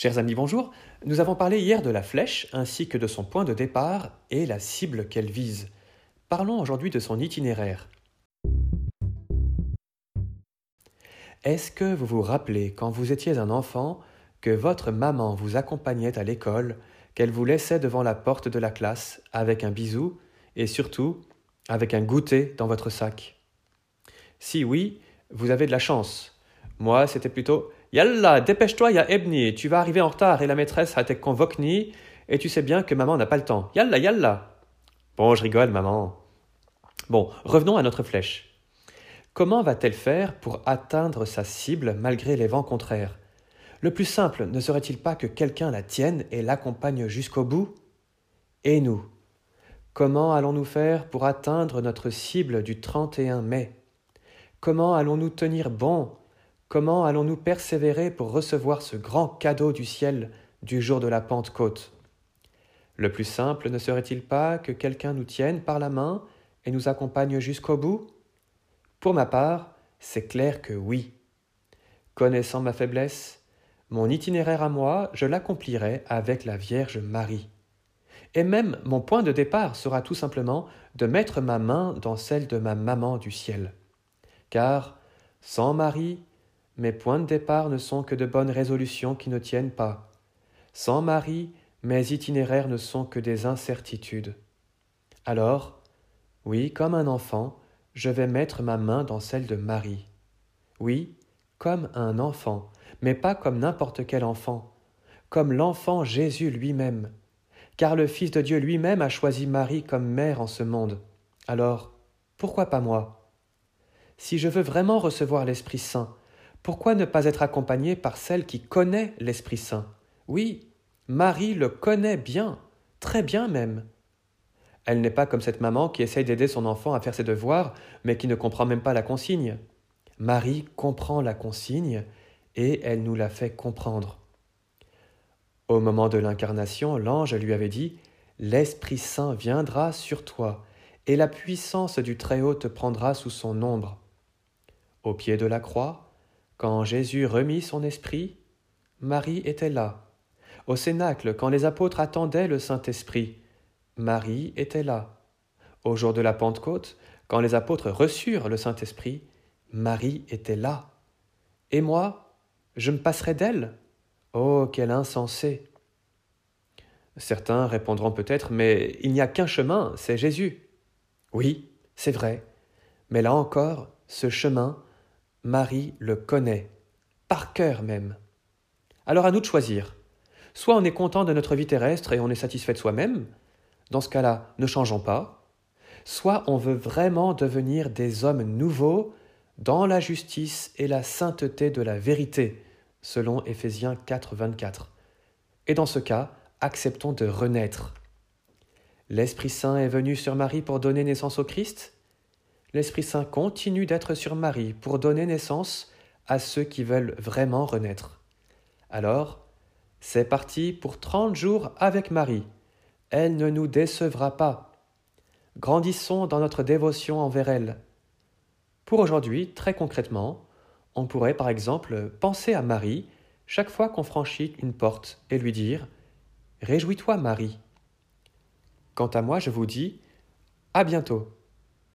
Chers amis, bonjour. Nous avons parlé hier de la flèche ainsi que de son point de départ et la cible qu'elle vise. Parlons aujourd'hui de son itinéraire. Est-ce que vous vous rappelez quand vous étiez un enfant que votre maman vous accompagnait à l'école, qu'elle vous laissait devant la porte de la classe avec un bisou et surtout avec un goûter dans votre sac? Si oui, vous avez de la chance. Moi, c'était plutôt Yalla, dépêche-toi, ya Ebni, tu vas arriver en retard et la maîtresse a été convoquée et tu sais bien que maman n'a pas le temps. Yalla, yalla. Bon, je rigole, maman. Bon, revenons à notre flèche. Comment va-t-elle faire pour atteindre sa cible malgré les vents contraires? Le plus simple ne serait-il pas que quelqu'un la tienne et l'accompagne jusqu'au bout? Et nous? Comment allons-nous faire pour atteindre notre cible du 31 mai? Comment allons-nous tenir bon Comment allons-nous persévérer pour recevoir ce grand cadeau du ciel du jour de la Pentecôte? Le plus simple ne serait-il pas que quelqu'un nous tienne par la main et nous accompagne jusqu'au bout? Pour ma part, c'est clair que oui. Connaissant ma faiblesse, mon itinéraire à moi, je l'accomplirai avec la Vierge Marie. Et même mon point de départ sera tout simplement de mettre ma main dans celle de ma maman du ciel. Car sans Marie, mes points de départ ne sont que de bonnes résolutions qui ne tiennent pas. Sans Marie, mes itinéraires ne sont que des incertitudes. Alors, oui, comme un enfant, je vais mettre ma main dans celle de Marie. Oui, comme un enfant, mais pas comme n'importe quel enfant, comme l'enfant Jésus lui-même, car le Fils de Dieu lui-même a choisi Marie comme mère en ce monde. Alors, pourquoi pas moi? Si je veux vraiment recevoir l'Esprit Saint, pourquoi ne pas être accompagné par celle qui connaît l'Esprit Saint? Oui, Marie le connaît bien, très bien même. Elle n'est pas comme cette maman qui essaye d'aider son enfant à faire ses devoirs, mais qui ne comprend même pas la consigne. Marie comprend la consigne et elle nous la fait comprendre. Au moment de l'incarnation, l'ange lui avait dit L'Esprit Saint viendra sur toi, et la puissance du Très-Haut te prendra sous son ombre. Au pied de la croix, quand Jésus remit son esprit, Marie était là. Au cénacle, quand les apôtres attendaient le Saint-Esprit, Marie était là. Au jour de la Pentecôte, quand les apôtres reçurent le Saint-Esprit, Marie était là. Et moi, je me passerai d'elle? Oh, quel insensé Certains répondront peut-être, mais il n'y a qu'un chemin, c'est Jésus. Oui, c'est vrai, mais là encore, ce chemin, Marie le connaît, par cœur même. Alors à nous de choisir. Soit on est content de notre vie terrestre et on est satisfait de soi-même, dans ce cas-là, ne changeons pas, soit on veut vraiment devenir des hommes nouveaux dans la justice et la sainteté de la vérité, selon Éphésiens 4, 24. Et dans ce cas, acceptons de renaître. L'Esprit Saint est venu sur Marie pour donner naissance au Christ l'Esprit Saint continue d'être sur Marie pour donner naissance à ceux qui veulent vraiment renaître. Alors, c'est parti pour trente jours avec Marie. Elle ne nous décevra pas. Grandissons dans notre dévotion envers elle. Pour aujourd'hui, très concrètement, on pourrait par exemple penser à Marie chaque fois qu'on franchit une porte et lui dire Réjouis-toi, Marie. Quant à moi, je vous dis À bientôt.